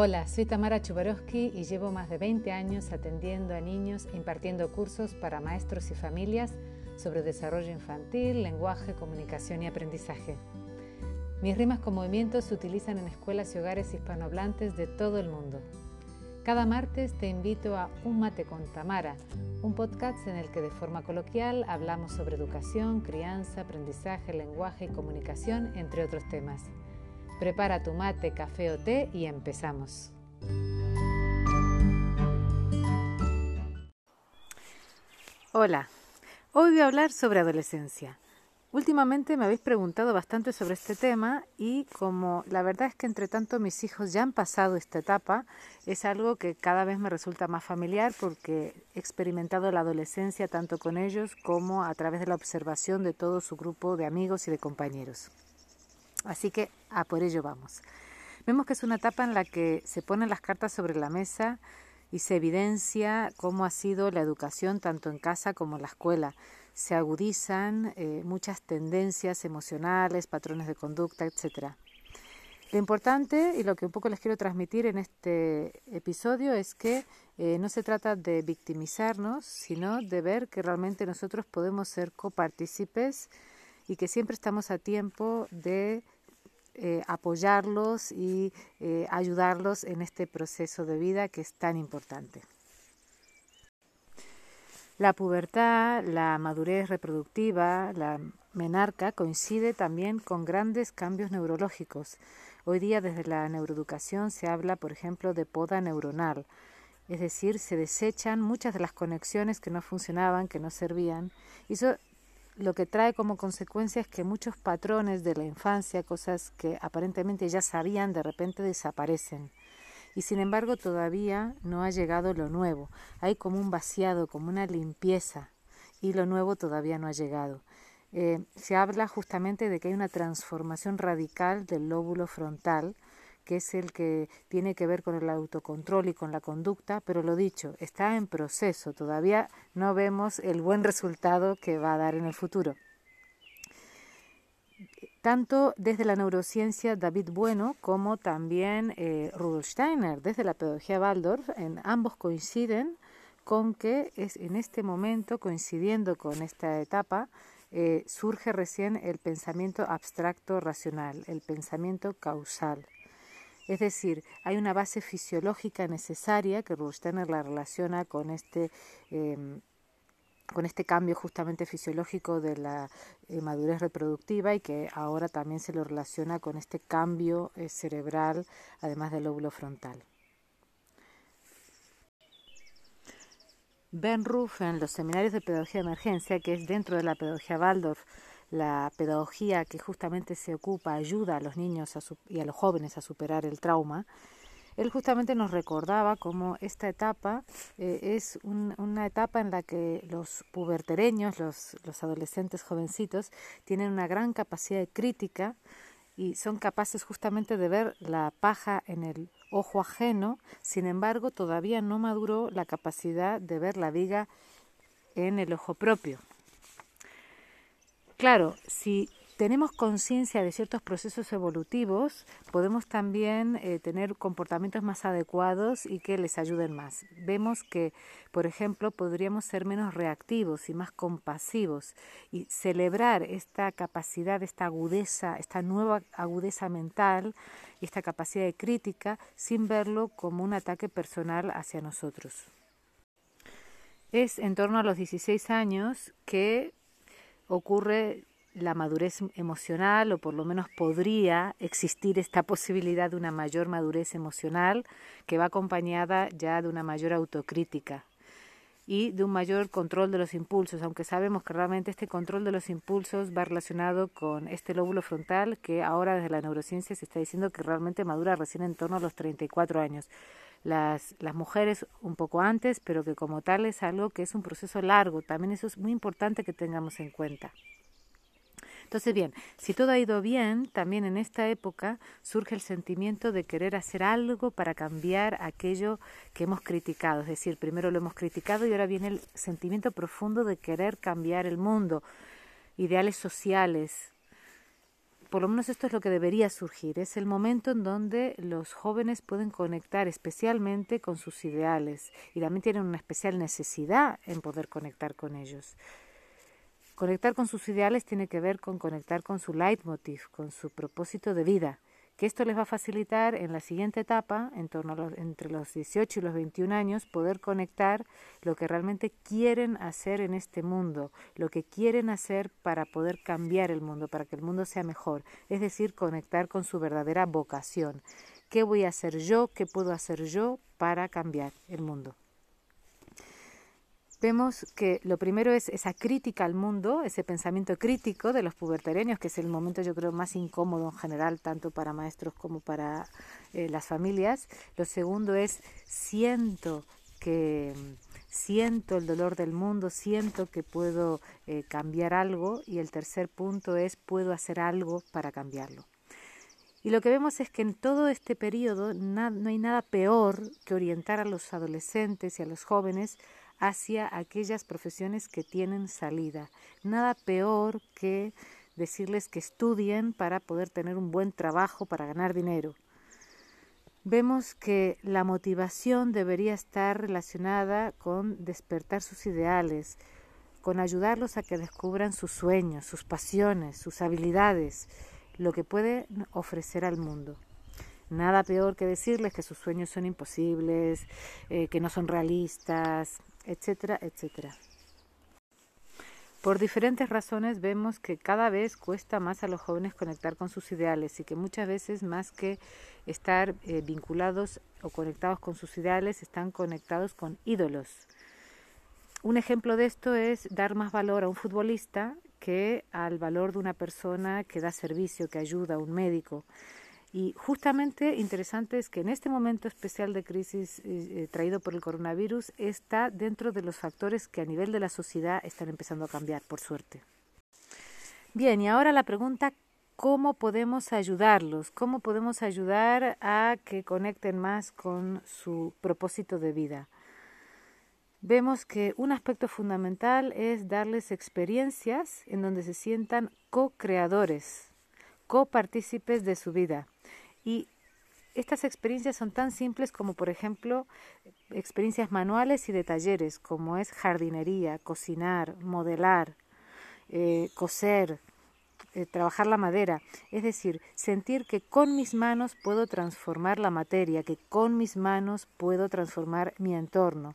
Hola, soy Tamara Chubarovsky y llevo más de 20 años atendiendo a niños impartiendo cursos para maestros y familias sobre desarrollo infantil, lenguaje, comunicación y aprendizaje. Mis rimas con movimientos se utilizan en escuelas y hogares hispanohablantes de todo el mundo. Cada martes te invito a Un Mate con Tamara, un podcast en el que de forma coloquial hablamos sobre educación, crianza, aprendizaje, lenguaje y comunicación, entre otros temas. Prepara tu mate, café o té y empezamos. Hola, hoy voy a hablar sobre adolescencia. Últimamente me habéis preguntado bastante sobre este tema y como la verdad es que entre tanto mis hijos ya han pasado esta etapa, es algo que cada vez me resulta más familiar porque he experimentado la adolescencia tanto con ellos como a través de la observación de todo su grupo de amigos y de compañeros. Así que a por ello vamos. Vemos que es una etapa en la que se ponen las cartas sobre la mesa y se evidencia cómo ha sido la educación tanto en casa como en la escuela. Se agudizan eh, muchas tendencias emocionales, patrones de conducta, etc. Lo importante y lo que un poco les quiero transmitir en este episodio es que eh, no se trata de victimizarnos, sino de ver que realmente nosotros podemos ser copartícipes y que siempre estamos a tiempo de eh, apoyarlos y eh, ayudarlos en este proceso de vida que es tan importante. La pubertad, la madurez reproductiva, la menarca coincide también con grandes cambios neurológicos. Hoy día desde la neuroeducación se habla, por ejemplo, de poda neuronal, es decir, se desechan muchas de las conexiones que no funcionaban, que no servían, y eso lo que trae como consecuencia es que muchos patrones de la infancia, cosas que aparentemente ya sabían, de repente desaparecen. Y sin embargo todavía no ha llegado lo nuevo. Hay como un vaciado, como una limpieza, y lo nuevo todavía no ha llegado. Eh, se habla justamente de que hay una transformación radical del lóbulo frontal, que es el que tiene que ver con el autocontrol y con la conducta, pero lo dicho, está en proceso, todavía no vemos el buen resultado que va a dar en el futuro. Tanto desde la neurociencia David Bueno como también eh, Rudolf Steiner desde la pedagogía Waldorf, en ambos coinciden con que es en este momento, coincidiendo con esta etapa, eh, surge recién el pensamiento abstracto racional, el pensamiento causal. Es decir, hay una base fisiológica necesaria que Rustener la relaciona con este, em, con este cambio justamente fisiológico de la eh, madurez reproductiva y que ahora también se lo relaciona con este cambio eh, cerebral, además del lóbulo frontal. Ben Ruff en los seminarios de pedagogía de emergencia, que es dentro de la pedagogía Waldorf, la pedagogía que justamente se ocupa, ayuda a los niños y a los jóvenes a superar el trauma, él justamente nos recordaba cómo esta etapa eh, es una etapa en la que los pubertereños, los, los adolescentes jovencitos, tienen una gran capacidad de crítica y son capaces justamente de ver la paja en el ojo ajeno, sin embargo todavía no maduró la capacidad de ver la viga en el ojo propio. Claro, si tenemos conciencia de ciertos procesos evolutivos, podemos también eh, tener comportamientos más adecuados y que les ayuden más. Vemos que, por ejemplo, podríamos ser menos reactivos y más compasivos y celebrar esta capacidad, esta agudeza, esta nueva agudeza mental y esta capacidad de crítica sin verlo como un ataque personal hacia nosotros. Es en torno a los 16 años que ocurre la madurez emocional o por lo menos podría existir esta posibilidad de una mayor madurez emocional que va acompañada ya de una mayor autocrítica y de un mayor control de los impulsos, aunque sabemos que realmente este control de los impulsos va relacionado con este lóbulo frontal que ahora desde la neurociencia se está diciendo que realmente madura recién en torno a los 34 años. Las, las mujeres un poco antes, pero que como tal es algo que es un proceso largo. También eso es muy importante que tengamos en cuenta. Entonces, bien, si todo ha ido bien, también en esta época surge el sentimiento de querer hacer algo para cambiar aquello que hemos criticado. Es decir, primero lo hemos criticado y ahora viene el sentimiento profundo de querer cambiar el mundo, ideales sociales, por lo menos esto es lo que debería surgir, es el momento en donde los jóvenes pueden conectar especialmente con sus ideales y también tienen una especial necesidad en poder conectar con ellos. Conectar con sus ideales tiene que ver con conectar con su leitmotiv, con su propósito de vida que esto les va a facilitar en la siguiente etapa, en torno a entre los 18 y los 21 años, poder conectar lo que realmente quieren hacer en este mundo, lo que quieren hacer para poder cambiar el mundo, para que el mundo sea mejor, es decir, conectar con su verdadera vocación. ¿Qué voy a hacer yo? ¿Qué puedo hacer yo para cambiar el mundo? Vemos que lo primero es esa crítica al mundo, ese pensamiento crítico de los pubertareños, que es el momento yo creo más incómodo en general, tanto para maestros como para eh, las familias. Lo segundo es siento que siento el dolor del mundo, siento que puedo eh, cambiar algo y el tercer punto es puedo hacer algo para cambiarlo. Y lo que vemos es que en todo este periodo no hay nada peor que orientar a los adolescentes y a los jóvenes hacia aquellas profesiones que tienen salida. Nada peor que decirles que estudien para poder tener un buen trabajo, para ganar dinero. Vemos que la motivación debería estar relacionada con despertar sus ideales, con ayudarlos a que descubran sus sueños, sus pasiones, sus habilidades, lo que puede ofrecer al mundo. Nada peor que decirles que sus sueños son imposibles, eh, que no son realistas, etcétera, etcétera. Por diferentes razones vemos que cada vez cuesta más a los jóvenes conectar con sus ideales y que muchas veces más que estar eh, vinculados o conectados con sus ideales, están conectados con ídolos. Un ejemplo de esto es dar más valor a un futbolista que al valor de una persona que da servicio, que ayuda, a un médico. Y justamente interesante es que en este momento especial de crisis eh, eh, traído por el coronavirus está dentro de los factores que a nivel de la sociedad están empezando a cambiar, por suerte. Bien, y ahora la pregunta, ¿cómo podemos ayudarlos? ¿Cómo podemos ayudar a que conecten más con su propósito de vida? Vemos que un aspecto fundamental es darles experiencias en donde se sientan co-creadores, copartícipes de su vida y estas experiencias son tan simples como, por ejemplo, experiencias manuales y de talleres, como es jardinería, cocinar, modelar, eh, coser, eh, trabajar la madera. Es decir, sentir que con mis manos puedo transformar la materia, que con mis manos puedo transformar mi entorno.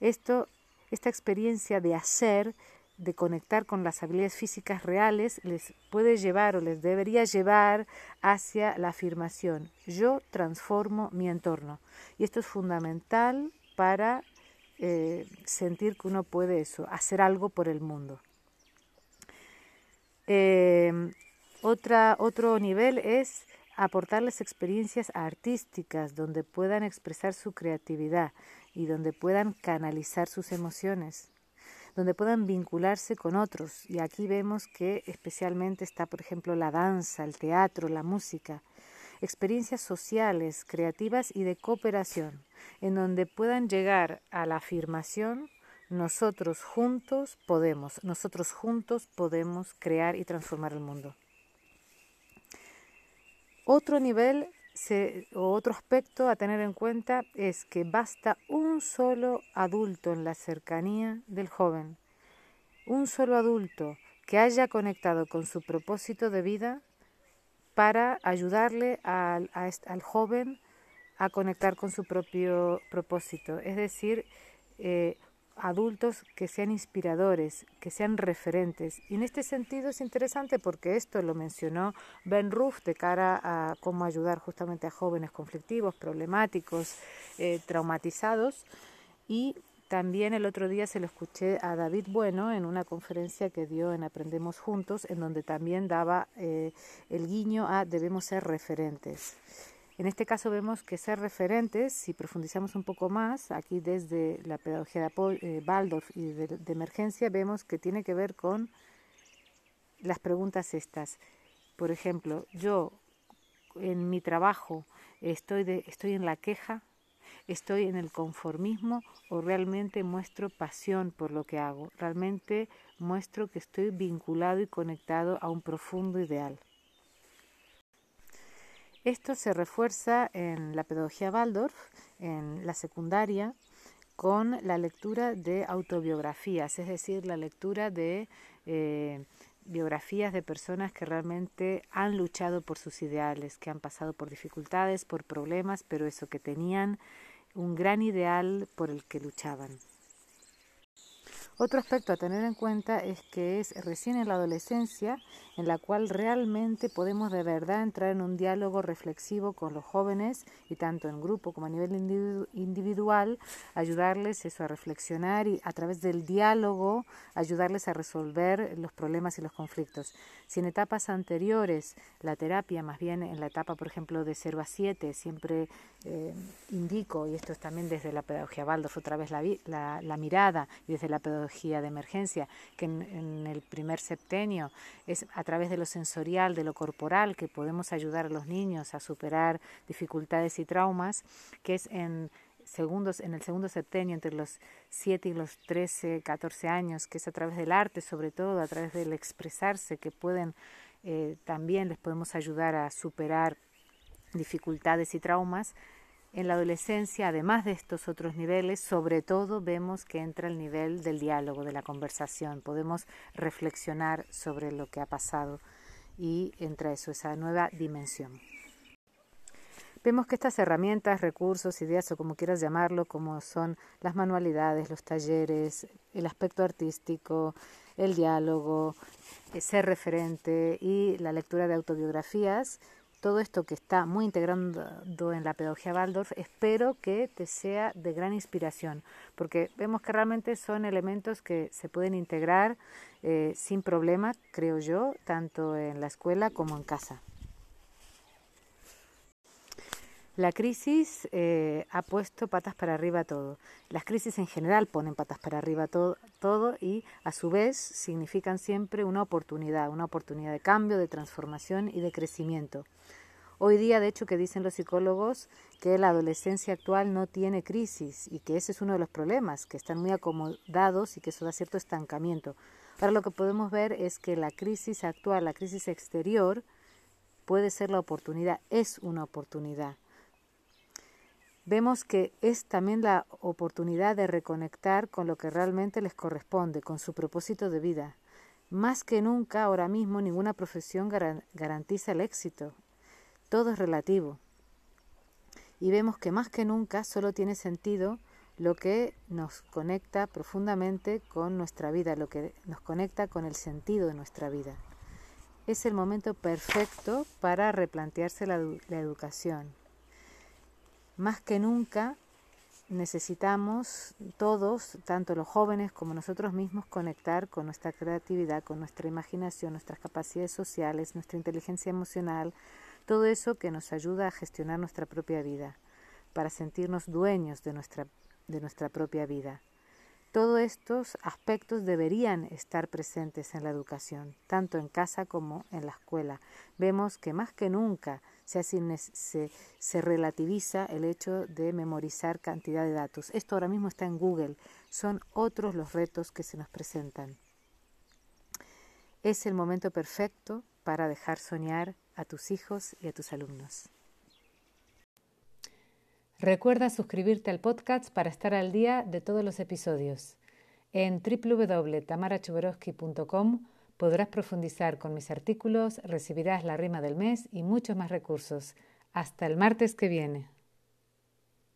Esto, esta experiencia de hacer de conectar con las habilidades físicas reales les puede llevar o les debería llevar hacia la afirmación yo transformo mi entorno. Y esto es fundamental para eh, sentir que uno puede eso hacer algo por el mundo. Otra, otro nivel es aportarles experiencias artísticas donde puedan expresar su creatividad y donde puedan canalizar sus emociones donde puedan vincularse con otros. Y aquí vemos que especialmente está, por ejemplo, la danza, el teatro, la música, experiencias sociales, creativas y de cooperación, en donde puedan llegar a la afirmación nosotros juntos podemos, nosotros juntos podemos crear y transformar el mundo. Otro nivel otro aspecto a tener en cuenta es que basta un solo adulto en la cercanía del joven, un solo adulto que haya conectado con su propósito de vida para ayudarle al, al joven a conectar con su propio propósito. Es decir, eh, adultos que sean inspiradores, que sean referentes. Y en este sentido es interesante porque esto lo mencionó Ben Ruff de cara a cómo ayudar justamente a jóvenes conflictivos, problemáticos, eh, traumatizados. Y también el otro día se lo escuché a David Bueno en una conferencia que dio en Aprendemos Juntos, en donde también daba eh, el guiño a debemos ser referentes. En este caso vemos que ser referentes, si profundizamos un poco más, aquí desde la pedagogía de eh, Waldorf y de, emergencia, vemos que tiene que ver con las preguntas estas. Por ejemplo, yo en mi trabajo estoy, estoy en la queja, estoy en el conformismo o realmente muestro pasión por lo que hago, realmente muestro que estoy vinculado y conectado a un profundo ideal. Esto se refuerza en la pedagogía Waldorf, en la secundaria, con la lectura de autobiografías, es decir, la lectura de eh, biografías de personas que realmente han luchado por sus ideales, que han pasado por dificultades, por problemas, pero eso, que tenían un gran ideal por el que luchaban. Otro aspecto a tener en cuenta es que es recién en la adolescencia en la cual realmente podemos de verdad entrar en un diálogo reflexivo con los jóvenes y tanto en grupo como a nivel individual ayudarles eso a reflexionar y a través del diálogo ayudarles a resolver los problemas y los conflictos. Si en etapas anteriores la terapia, más bien en la etapa por ejemplo de 0 a 7, siempre eh, indico, y esto es también desde la pedagogía Waldorf, otra vez la, la, mirada y desde la pedagogía de emergencia, que en, en el primer septenio es a través de lo sensorial, de lo corporal, que podemos ayudar a los niños a superar dificultades y traumas, que es en segundos, en el segundo septenio, entre los 7 y los 13, 14 años, que es a través del arte, sobre todo, a través del expresarse, que pueden, eh, también les podemos ayudar a superar dificultades y traumas, en la adolescencia, además de estos otros niveles, sobre todo vemos que entra el nivel del diálogo, de la conversación. Podemos reflexionar sobre lo que ha pasado y entra eso, esa nueva dimensión. Vemos que estas herramientas, recursos, ideas o como quieras llamarlo, como son las manualidades, los talleres, el aspecto artístico, el diálogo, ser referente y la lectura de autobiografías, todo esto que está muy integrando en la pedagogía Waldorf, espero que te sea de gran inspiración, porque vemos que realmente son elementos que se pueden integrar eh, sin problema, creo yo, tanto en la escuela como en casa. La crisis eh, ha puesto patas para arriba todo. Las crisis en general ponen patas para arriba todo, todo y a su vez significan siempre una oportunidad, una oportunidad de cambio, de transformación y de crecimiento. Hoy día, de hecho, que dicen los psicólogos que la adolescencia actual no tiene crisis y que ese es uno de los problemas, que están muy acomodados y que eso da cierto estancamiento. Ahora lo que podemos ver es que la crisis actual, la crisis exterior, puede ser la oportunidad, es una oportunidad. Vemos que es también la oportunidad de reconectar con lo que realmente les corresponde, con su propósito de vida. Más que nunca, ahora mismo, ninguna profesión garantiza el éxito. Todo es relativo. Y vemos que más que nunca solo tiene sentido lo que nos conecta profundamente con nuestra vida, lo que nos conecta con el sentido de nuestra vida. Es el momento perfecto para replantearse la, la educación. Más que nunca necesitamos todos, tanto los jóvenes como nosotros mismos, conectar con nuestra creatividad, con nuestra imaginación, nuestras capacidades sociales, nuestra inteligencia emocional, todo eso que nos ayuda a gestionar nuestra propia vida, para sentirnos dueños de nuestra, de nuestra propia vida. Todos estos aspectos deberían estar presentes en la educación, tanto en casa como en la escuela. Vemos que más que nunca se, relativiza el hecho de memorizar cantidad de datos. Esto ahora mismo está en Google. Son otros los retos que se nos presentan. Es el momento perfecto para dejar soñar a tus hijos y a tus alumnos. Recuerda suscribirte al podcast para estar al día de todos los episodios. En www.tamarachuborowski.com podrás profundizar con mis artículos, recibirás la rima del mes y muchos más recursos. Hasta el martes que viene.